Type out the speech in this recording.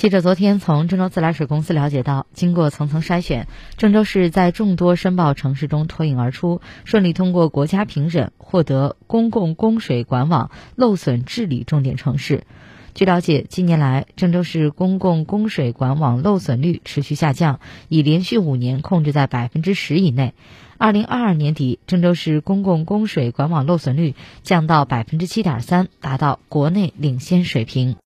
记者昨天从郑州自来水公司了解到经过层层筛选郑州市在众多申报城市中脱颖而出顺利通过国家评审获得公共供水管网漏损治理重点城市。据了解近年来郑州市公共供水管网漏损率持续下降已连续五年控制在百分之十以内。二零二二年底郑州市公共供水管网漏损率降到百分之七点三达到国内领先水平。